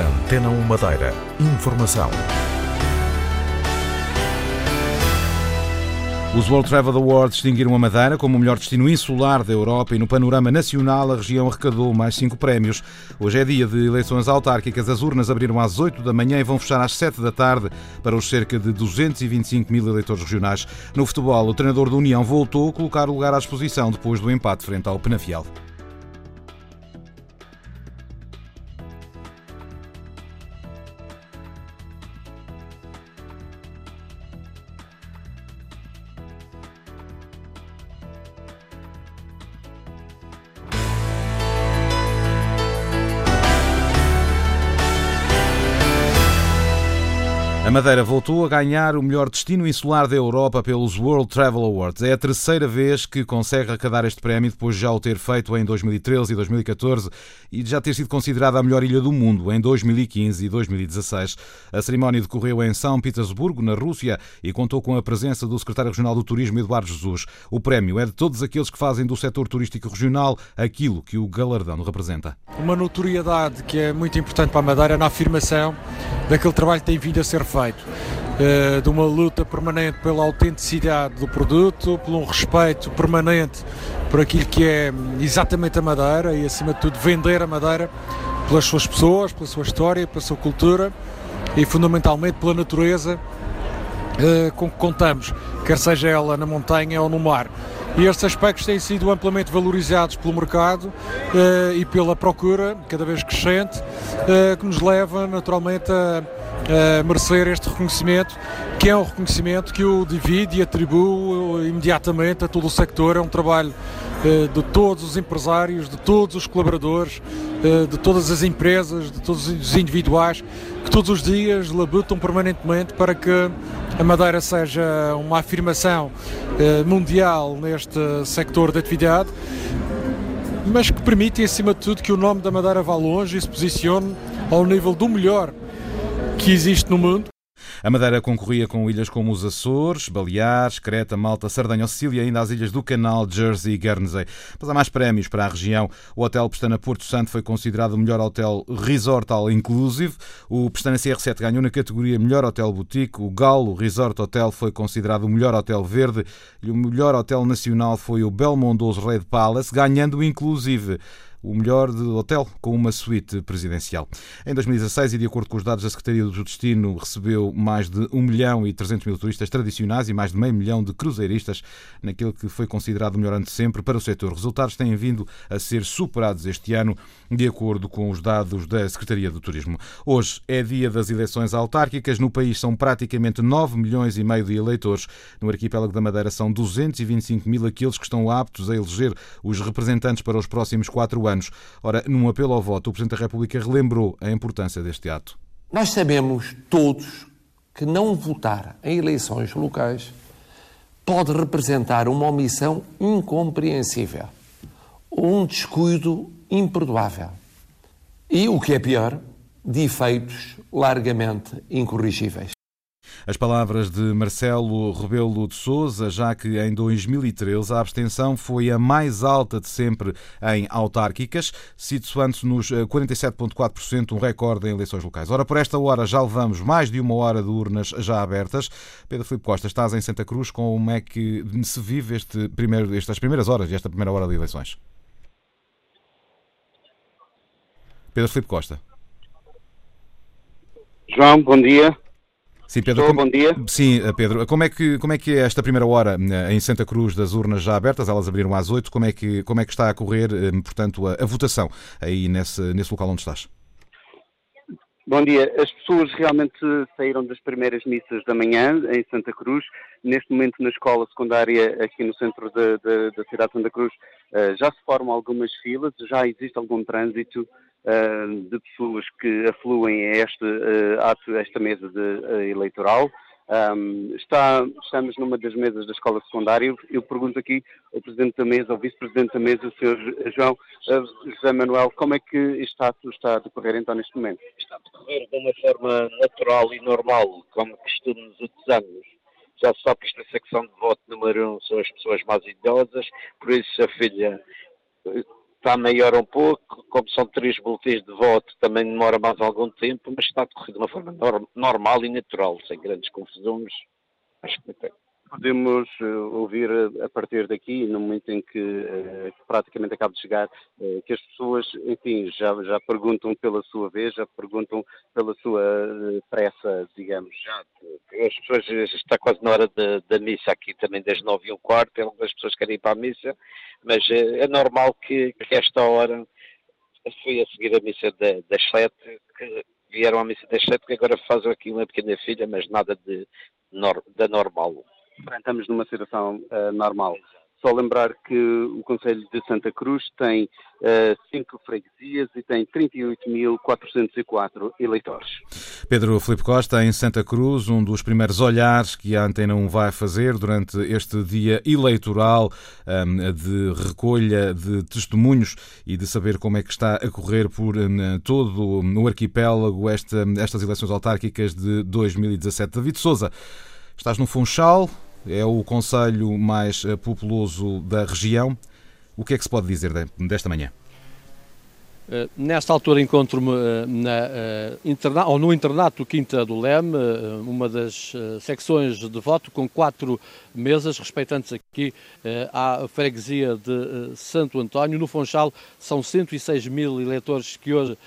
Antena 1 Madeira. Informação. Os World Travel Awards distinguiram a Madeira como o melhor destino insular da Europa e no panorama nacional a região arrecadou mais cinco prémios. Hoje é dia de eleições autárquicas. As urnas abriram às 8 da manhã e vão fechar às 7 da tarde para os cerca de 225 mil eleitores regionais. No futebol, o treinador da União voltou a colocar o lugar à exposição depois do empate frente ao Penafiel. A Madeira voltou a ganhar o melhor destino insular da Europa pelos World Travel Awards. É a terceira vez que consegue arrecadar este prémio, depois de já o ter feito em 2013 e 2014 e de já ter sido considerada a melhor ilha do mundo em 2015 e 2016. A cerimónia decorreu em São Petersburgo, na Rússia, e contou com a presença do secretário regional do Turismo, Eduardo Jesus. O prémio é de todos aqueles que fazem do setor turístico regional aquilo que o galardão representa. Uma notoriedade que é muito importante para a Madeira na afirmação daquele trabalho que tem vindo a ser feito feito, eh, de uma luta permanente pela autenticidade do produto, por um respeito permanente por aquilo que é exatamente a Madeira e, acima de tudo, vender a Madeira pelas suas pessoas, pela sua história, pela sua cultura e, fundamentalmente, pela natureza eh, com que contamos, quer seja ela na montanha ou no mar. E estes aspectos têm sido amplamente valorizados pelo mercado eh, e pela procura, cada vez crescente, que nos leva naturalmente a uh, merecer este reconhecimento, que é um reconhecimento que o divide e atribui imediatamente a todo o sector. É um trabalho uh, de todos os empresários, de todos os colaboradores, de todas as empresas, de todos os individuais, que todos os dias labutam permanentemente para que a Madeira seja uma afirmação mundial neste sector de atividade mas que permite, acima de tudo, que o nome da Madeira vá longe e se posicione ao nível do melhor que existe no mundo. A Madeira concorria com ilhas como os Açores, Baleares, Creta, Malta, Sardanha ou Sicília, ainda as ilhas do Canal, Jersey e Guernsey. Mas há mais prémios para a região. O Hotel Pestana Porto Santo foi considerado o melhor hotel resort all inclusive. O Pestana CR7 ganhou na categoria melhor hotel boutique. O Galo Resort Hotel foi considerado o melhor hotel verde. E o melhor hotel nacional foi o Belmondoso Red Palace, ganhando inclusive o melhor de hotel com uma suíte presidencial. Em 2016, e de acordo com os dados da Secretaria do Destino, recebeu mais de 1 milhão e 300 mil turistas tradicionais e mais de meio milhão de cruzeiristas naquele que foi considerado o melhor ano de sempre para o setor. Resultados têm vindo a ser superados este ano, de acordo com os dados da Secretaria do Turismo. Hoje é dia das eleições autárquicas. No país são praticamente 9 milhões e meio de eleitores. No arquipélago da Madeira são 225 mil aqueles que estão aptos a eleger os representantes para os próximos quatro anos anos. Ora, num apelo ao voto, o Presidente da República relembrou a importância deste ato. Nós sabemos todos que não votar em eleições locais pode representar uma omissão incompreensível, um descuido imperdoável e, o que é pior, de efeitos largamente incorrigíveis. As palavras de Marcelo Rebelo de Sousa, já que em 2013 a abstenção foi a mais alta de sempre em autárquicas, situando-se nos 47,4%, eh, um recorde em eleições locais. Ora, por esta hora já levamos mais de uma hora de urnas já abertas. Pedro Filipe Costa, estás em Santa Cruz, como é que se vive este primeiro, estas primeiras horas esta primeira hora de eleições? Pedro Filipe Costa. João, bom dia. Sim, Pedro, Estou, como... bom dia. Sim, eh, Pedro, como é, que, como é que é esta primeira hora eh, em Santa Cruz das urnas já abertas? Elas abriram às 8. Como é que, como é que está a correr, eh, portanto, a, a votação aí nesse, nesse local onde estás? Bom dia. As pessoas realmente saíram das primeiras missas da manhã em Santa Cruz. Neste momento, na escola secundária aqui no centro da cidade de Santa Cruz, já se formam algumas filas, já existe algum trânsito de pessoas que afluem a este ato, a esta mesa de, uh, eleitoral. Um, está, estamos numa das mesas da escola secundária. Eu pergunto aqui ao Presidente da mesa, ao Vice-Presidente da mesa, o Sr. João José Manuel, como é que este ato está a decorrer então neste momento? Está a decorrer de uma forma natural e normal, como costume nos outros anos. Já se sabe que esta secção de voto número um são as pessoas mais idosas, por isso a filha está maior um pouco, como são três boletins de voto, também demora mais algum tempo, mas está a decorrer de uma forma normal e natural, sem grandes confusões. Acho que tem podemos eh, ouvir a partir daqui, no momento em que, uh, praticamente acaba de chegar, que as pessoas, enfim, já, já perguntam pela sua vez, já perguntam pela sua pressa, digamos. Já, as pessoas, está quase na hora da missa aqui também, das nove e um quarto, algumas pessoas querem ir para a missa, mas é normal que, que esta hora foi a seguir a missa das sete, que vieram à missa das sete, que agora fazem aqui uma pequena filha, mas nada de, da normal estamos numa situação uh, normal. Só lembrar que o Conselho de Santa Cruz tem uh, cinco freguesias e tem 38.404 eleitores. Pedro Filipe Costa, em Santa Cruz, um dos primeiros olhares que a Antena 1 vai fazer durante este dia eleitoral um, ehm, de recolha de testemunhos e de saber como é que está a correr por um, todo o arquipélago esta, estas eleições autárquicas de 2017. David Souza, estás no Funchal, é o conselho mais eh, populoso da região. O que é que se pode dizer desta manhã? Uh, nesta altura encontro-me ou no internato Quinta do Leme, uma das secções de voto, com quatro mesas, respeitantes aqui à freguesia de Santo António. No Funchal são 106 mil eleitores que hoje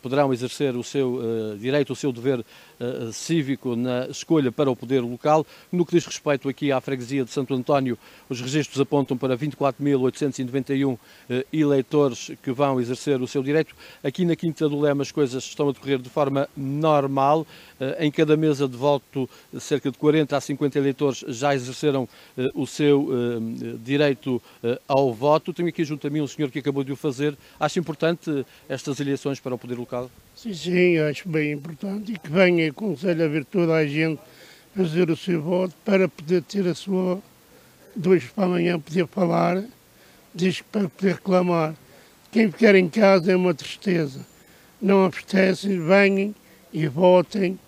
poderão exercer o seu direito, o seu dever uh, cívico na escolha para o poder local. No que diz respeito aqui à freguesia de Santo António, os registros apontam para 24.891 uh, eleitores que vão exercer o seu direito. Aqui na Quinta do Lema as coisas estão a decorrer de forma normal. Em cada mesa de voto, cerca de 40 a 50 eleitores já exerceram o seu direito ao voto. Tenho aqui junto a mim um senhor que acabou de o fazer. Acho importante estas eleições para o poder local? Sim, sim, acho bem importante e que venha, aconselho a ver toda a gente fazer o seu voto para poder ter a sua, dois para amanhã poder falar, diz para poder reclamar. Quem ficar em casa é uma tristeza. Não apetece, venham e votem,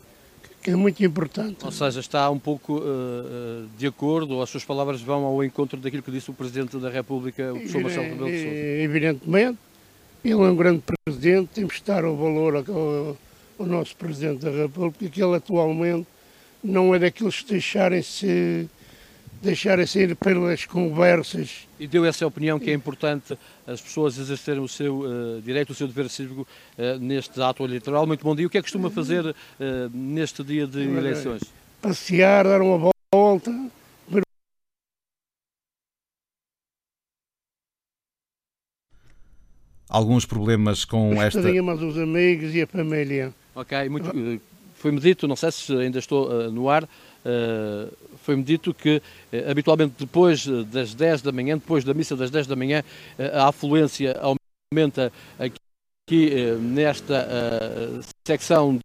que é muito importante. Ou seja, está um pouco uh, de acordo, ou as suas palavras vão ao encontro daquilo que disse o Presidente da República, o professor Marcelo Rebelo de Sousa? Evidentemente, ele é um grande presidente, temos que estar ao valor ao, ao nosso Presidente da República, que ele atualmente não é daqueles que deixarem-se deixarem-se ir pelas conversas. E deu essa opinião que é importante as pessoas exercerem o seu uh, direito, o seu dever cívico uh, neste ato eleitoral. Muito bom dia. O que é que costuma fazer uh, neste dia de eleições? Passear, dar uma volta, alguns problemas com esta. mas os amigos e a família. Ok, muito, eh, foi-me dito, não sei se ainda estou uh, no ar, uh, foi-me dito que uh, habitualmente depois das 10 da manhã, depois da missa das 10 da manhã, a afluência aumenta aqui, aqui nesta secção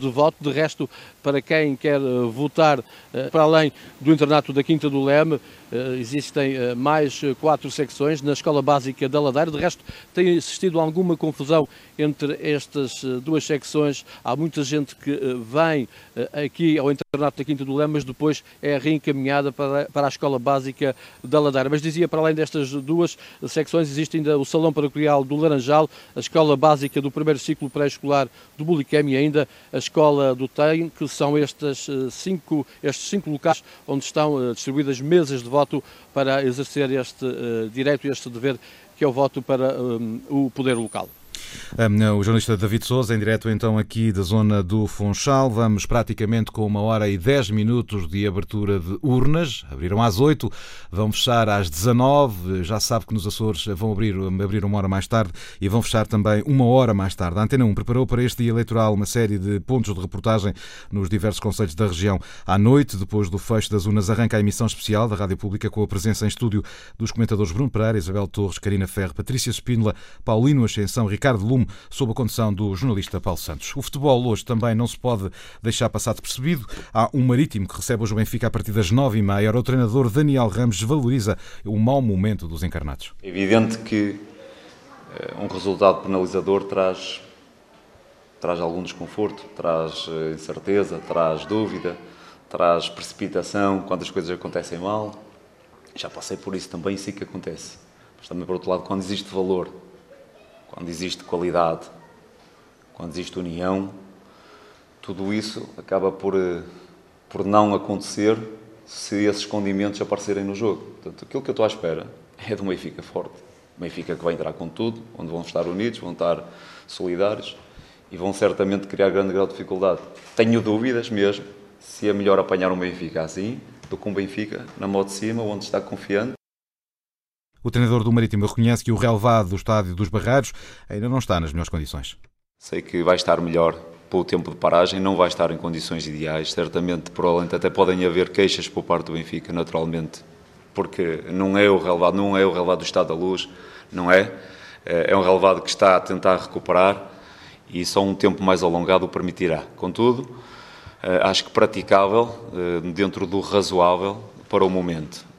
de voto. De resto, para quem quer votar para além do internato da Quinta do Leme, eh, existem eh, mais quatro secções na Escola Básica da Ladeira. De resto, tem existido alguma confusão entre estas eh, duas secções. Há muita gente que vem aqui ao internato da Quinta do Leme, mas depois é reencaminhada para, a Escola Básica da Ladeira. Mas dizia, para além destas duas secções, existe ainda o Salão Paroquial do Laranjal, a Escola Básica do primeiro ciclo pré-escolar do Bulicam e ainda a Escola do Tem, que são estas cinco, estes cinco locais onde estão distribuídas mesas de voto para exercer este uh, direito este dever que é o voto para um, o poder local. O jornalista David Souza, em direto então aqui da zona do Funchal. Vamos praticamente com uma hora e dez minutos de abertura de urnas. Abriram às oito, vão fechar às dezenove. Já sabe que nos Açores vão abrir, abrir uma hora mais tarde e vão fechar também uma hora mais tarde. A Antena 1 preparou para este dia eleitoral uma série de pontos de reportagem nos diversos conselhos da região. À noite, depois do fecho das urnas, arranca a emissão especial da Rádio Pública com a presença em estúdio dos comentadores Bruno Pereira, Isabel Torres, Karina Ferro, Patrícia Espínola, Paulino Ascensão, Ricardo Lume, sob a condução do jornalista Paulo Santos. O futebol hoje também não se pode deixar passar despercebido. Há um marítimo que recebe hoje o Benfica a partir das nove e meia. O treinador Daniel Ramos valoriza o mau momento dos encarnados. É evidente que eh, um resultado penalizador traz, traz algum desconforto, traz eh, incerteza, traz dúvida, traz precipitação quando as coisas acontecem mal. Já passei por isso também, sei que acontece. Mas também, por outro lado, quando existe valor, quando existe qualidade, quando existe união, tudo isso acaba por, eh, por não acontecer se esses condimentos aparecerem no jogo. Portanto, aquilo que eu estou à espera é de uma Benfica forte. Uma Benfica que vai entrar com tudo, onde vão estar unidos, vão estar solidários e vão certamente criar grande grau de dificuldade. Tenho dúvidas mesmo se é melhor apanhar um Benfica assim do que um Benfica na moto de cima, onde está confiante. O treinador do Marítimo reconhece que o relevado do estádio dos Barreiros ainda não está nas melhores condições. Sei que vai estar melhor pelo tempo de paragem, não vai estar em condições ideais. Certamente, provavelmente, até podem haver queixas por parte do Benfica, naturalmente, porque não é o relevado, não é o relevado do estado da luz, não é? É um relevado que está a tentar recuperar e só um tempo mais alongado o permitirá. Contudo, eh, acho que praticável, eh, dentro do razoável para o momento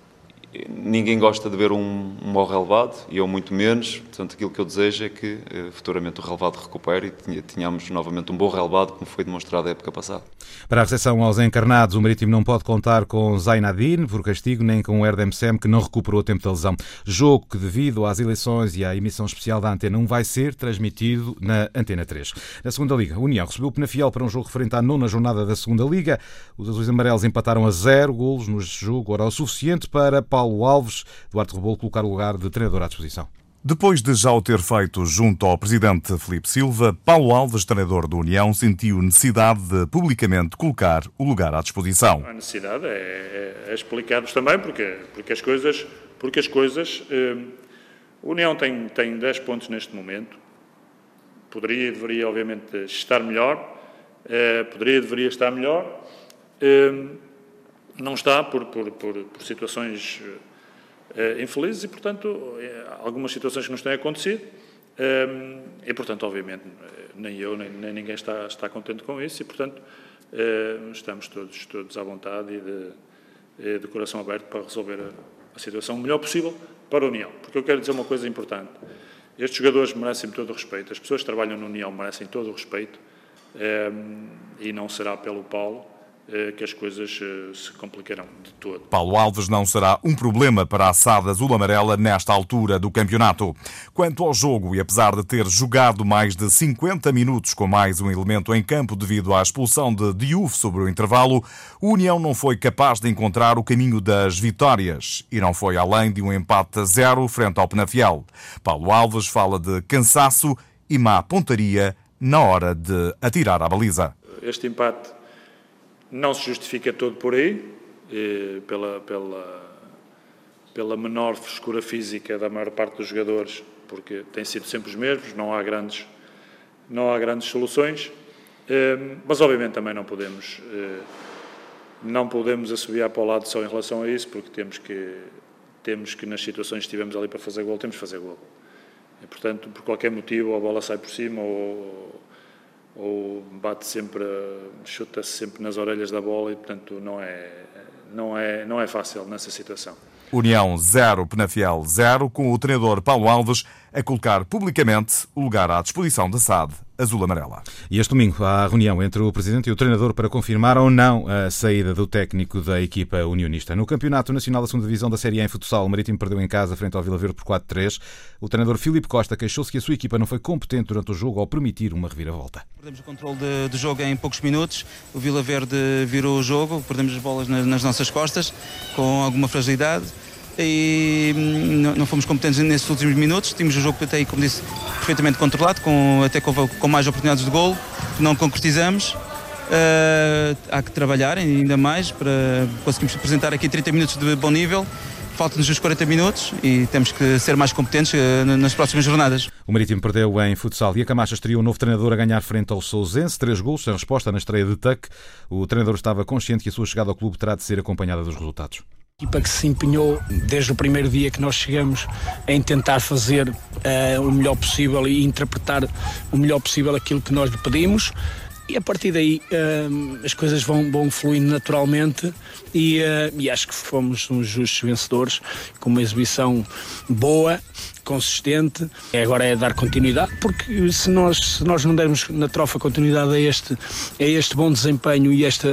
ninguém gosta de ver um, um mau relevado, e eu muito menos, portanto aquilo que eu desejo é que eh, futuramente o relevado recupere e tenhamos novamente um bom relevado, como foi demonstrado a época passada. Para a recepção aos encarnados, o Marítimo não pode contar com Zainadine por castigo, nem com o Erdem Sem, que não recuperou a tempo da lesão. Jogo que, devido às eleições e à emissão especial da Antena 1, vai ser transmitido na Antena 3. Na segunda Liga, a União recebeu o Penafiel para um jogo referente à nona jornada da segunda Liga. Os azuis amarelos empataram a zero golos no jogo, ora o suficiente para Paulo Paulo Alves, Duarte Rebolo colocar o lugar de treinador à disposição. Depois de já o ter feito junto ao presidente Felipe Silva, Paulo Alves, treinador da União, sentiu necessidade de publicamente colocar o lugar à disposição. A necessidade é, é, é explicar-vos também porque, porque as coisas. Porque as coisas eh, a União tem, tem 10 pontos neste momento. Poderia e deveria, obviamente, estar melhor. Eh, poderia e deveria estar melhor. Eh, não está por, por, por, por situações uh, infelizes e, portanto, uh, algumas situações que nos têm acontecido. Um, e, portanto, obviamente, nem eu nem, nem, ninguém está, está contente com isso e, portanto, uh, estamos todos, todos à vontade e de, de coração aberto para resolver a, a, situação o melhor possível para a União. Porque eu quero dizer uma coisa importante. Estes jogadores merecem todo o respeito, as pessoas que trabalham na União merecem todo o respeito um, e não será pelo Paulo eh, que as coisas eh, se complicarão de todo. Paulo Alves não será um problema para a SAD azul-amarela nesta altura do campeonato. Quanto ao jogo, e apesar de ter jogado mais de 50 minutos com mais um elemento em campo devido à expulsão de Diouf sobre o intervalo, o União não foi capaz de encontrar o caminho das vitórias e não foi além de um empate a zero frente ao Penafiel. Paulo Alves fala de cansaço e má pontaria na hora de atirar à baliza. Este empate não se justifica todo por aí, eh, pela, pela, pela menor frescura física da maior parte dos jogadores, porque têm sido sempre os mesmos, não há grandes, não há grandes soluções, eh, mas obviamente também não podemos, eh, não podemos assobiar para o lado só em relação a isso, porque temos que, temos que nas situações que estivemos ali para fazer gol, temos que fazer gol. E, portanto, por qualquer motivo, a bola sai por cima ou ou bate sempre, chuta-se sempre nas orelhas da bola e, portanto, não é, não é, não é fácil nessa situação. União 0, Penafiel 0, com o treinador Paulo Alves a colocar publicamente o lugar à disposição da SAD azul-amarela. E este domingo há a reunião entre o Presidente e o treinador para confirmar ou não a saída do técnico da equipa unionista. No Campeonato Nacional da Segunda Divisão da Série A em futsal, o Marítimo perdeu em casa frente ao Vila Verde por 4-3. O treinador Filipe Costa queixou-se que a sua equipa não foi competente durante o jogo ao permitir uma reviravolta. Perdemos o controle do jogo em poucos minutos. O Vila Verde virou o jogo, perdemos as bolas nas, nas nossas costas com alguma fragilidade e hum, não fomos competentes nesses últimos minutos. Tínhamos o jogo até, como disse, perfeitamente controlado, com, até com, com mais oportunidades de golo, não concretizamos. Uh, há que trabalhar ainda mais para conseguirmos apresentar aqui 30 minutos de bom nível. Faltam-nos os 40 minutos e temos que ser mais competentes uh, nas próximas jornadas. O Marítimo perdeu em futsal e a Camacha estreou um novo treinador a ganhar frente ao Sousense. Três gols sem resposta na estreia de Tuck. O treinador estava consciente que a sua chegada ao clube terá de ser acompanhada dos resultados equipa que se empenhou desde o primeiro dia que nós chegamos em tentar fazer uh, o melhor possível e interpretar o melhor possível aquilo que nós lhe pedimos. E a partir daí uh, as coisas vão, vão fluindo naturalmente e, uh, e, acho que fomos uns justos vencedores com uma exibição boa consistente. Agora é dar continuidade, porque se nós, se nós não dermos na trofa continuidade a este, a este bom desempenho e este,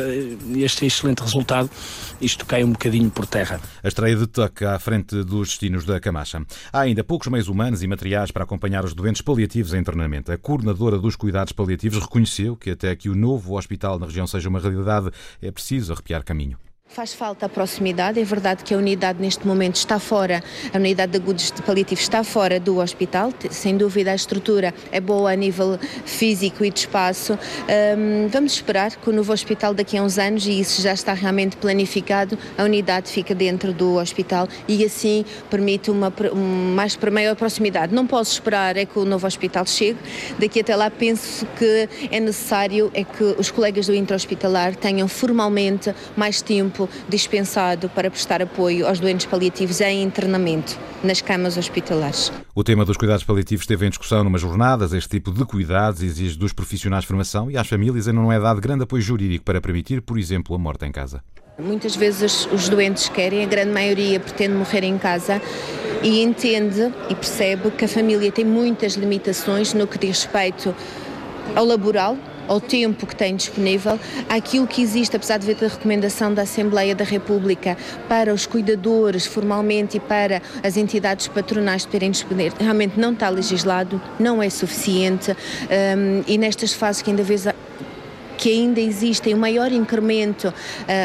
este excelente resultado, isto cai um bocadinho por terra. A estreia de Tuck à frente dos destinos da Camacha. Há ainda poucos meios humanos e materiais para acompanhar os doentes paliativos em internamento. A coordenadora dos cuidados paliativos reconheceu que até que o novo hospital na região seja uma realidade, é preciso arrepiar caminho. Faz falta a proximidade, é verdade que a unidade neste momento está fora, a unidade de agudos de paliativos está fora do hospital, sem dúvida a estrutura é boa a nível físico e de espaço. Um, vamos esperar que o novo hospital daqui a uns anos, e isso já está realmente planificado, a unidade fica dentro do hospital e assim permite uma, uma mais maior proximidade. Não posso esperar é que o novo hospital chegue, daqui até lá penso que é necessário é que os colegas do intra-hospitalar tenham formalmente mais tempo tempo dispensado para prestar apoio aos doentes paliativos em internamento nas camas hospitalares. O tema dos cuidados paliativos esteve em discussão numas jornadas. Este tipo de cuidados exige dos profissionais de formação e às famílias ainda não é dado grande apoio jurídico para permitir, por exemplo, a morte em casa. Muitas vezes os doentes querem, a grande maioria pretende morrer em casa e entende e percebe que a família tem muitas limitações no que diz respeito ao laboral, ao tempo que tem disponível, àquilo que existe, apesar de haver a recomendação da Assembleia da República para os cuidadores formalmente e para as entidades patronais poderem disponer, realmente não está legislado, não é suficiente. Um, e nestas fases que ainda vez que ainda existem um maior incremento uh,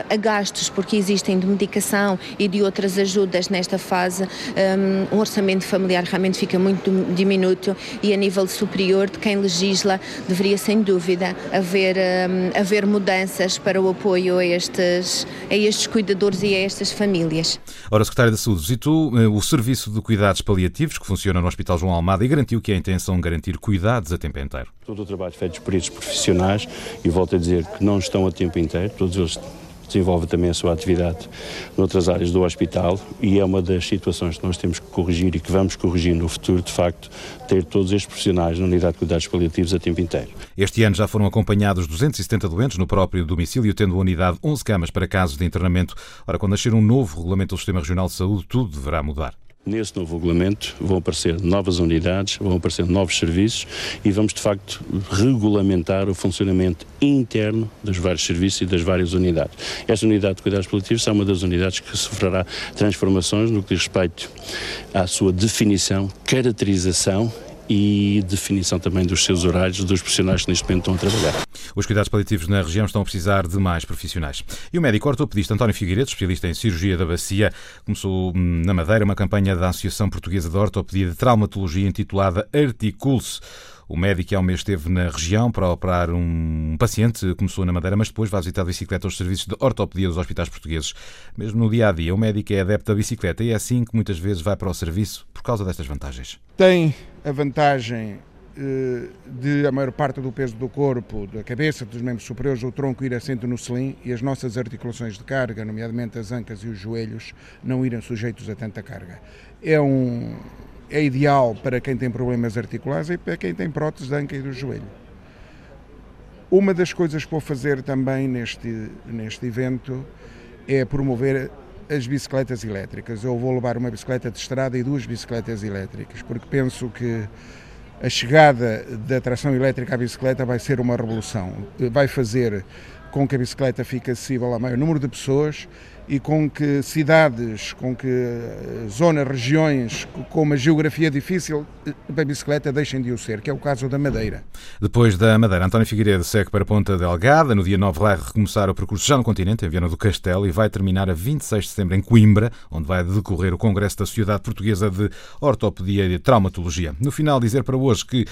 a gastos, porque existem de medicação e de outras ajudas nesta fase, um, um orçamento familiar realmente fica muito diminuto e a nível superior de quem legisla deveria sem dúvida haver, um, haver mudanças para o apoio a estes, a estes cuidadores e a estas famílias. Ora, Secretário da Saúde, visitou eh, o Serviço de Cuidados Paliativos que funciona no Hospital João Almada e garantiu que é a intenção garantir cuidados a tempo inteiro. Todo o trabalho feito por estes profissionais e volto a dizer que não estão a tempo inteiro, todos eles desenvolvem também a sua atividade noutras áreas do hospital e é uma das situações que nós temos que corrigir e que vamos corrigir no futuro, de facto, ter todos estes profissionais na unidade de cuidados paliativos a tempo inteiro. Este ano já foram acompanhados 270 doentes no próprio domicílio, tendo a unidade 11 camas para casos de internamento. Ora, quando nascer um novo regulamento do Sistema Regional de Saúde, tudo deverá mudar. Nesse novo regulamento vão aparecer novas unidades, vão aparecer novos serviços e vamos de facto regulamentar o funcionamento interno dos vários serviços e das várias unidades. Esta unidade de cuidados paliativos é uma das unidades que sofrerá transformações no que diz respeito à sua definição, caracterização e definição também dos seus horários dos profissionais que neste momento estão a trabalhar. Os cuidados paliativos na região estão a precisar de mais profissionais. E o médico ortopedista António Figueiredo, especialista em cirurgia da bacia, começou hum, na Madeira uma campanha da Associação Portuguesa de Ortopedia de Traumatologia intitulada Articule-se. O médico há um mês esteve na região para operar um paciente, começou na Madeira, mas depois vai visitar a bicicleta aos serviços de ortopedia dos hospitais portugueses. Mesmo no dia a dia, o médico é adepto da bicicleta e é assim que muitas vezes vai para o serviço por causa destas vantagens. Tem a vantagem eh, de a maior parte do peso do corpo, da cabeça, dos membros superiores, do tronco ir assento no selim e as nossas articulações de carga, nomeadamente as ancas e os joelhos, não irem sujeitos a tanta carga. É, um, é ideal para quem tem problemas articulares e para quem tem prótese de anca e do joelho. Uma das coisas que vou fazer também neste, neste evento é promover as bicicletas elétricas. Eu vou levar uma bicicleta de estrada e duas bicicletas elétricas, porque penso que a chegada da tração elétrica à bicicleta vai ser uma revolução. Vai fazer com que a bicicleta fique acessível a maior número de pessoas e com que cidades, com que eh, zonas, regiões com uma geografia difícil eh, a bicicleta deixem de o ser, que é o caso da Madeira. Depois da Madeira, António Figueiredo segue para Ponta Delgada. No dia 9 vai recomeçar o percurso já no continente, em Viana do Castelo, e vai terminar a 26 de setembro em Coimbra, onde vai decorrer o Congresso da Sociedade Portuguesa de Ortopedia e Traumatologia. No final, dizer para hoje que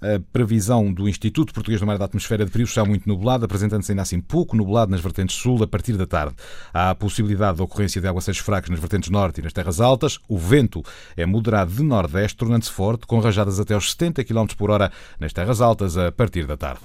a previsão do Instituto Português do Mar da Atmosfera de período está muito nublado, apresentando-se ainda assim pouco nublado nas vertentes sul a partir da tarde. Há a possibilidade de ocorrência de aguaceiros fracos nas vertentes norte e nas terras altas. O vento é moderado de nordeste, tornando-se forte, com rajadas até aos 70 km por hora nas terras altas a partir da tarde.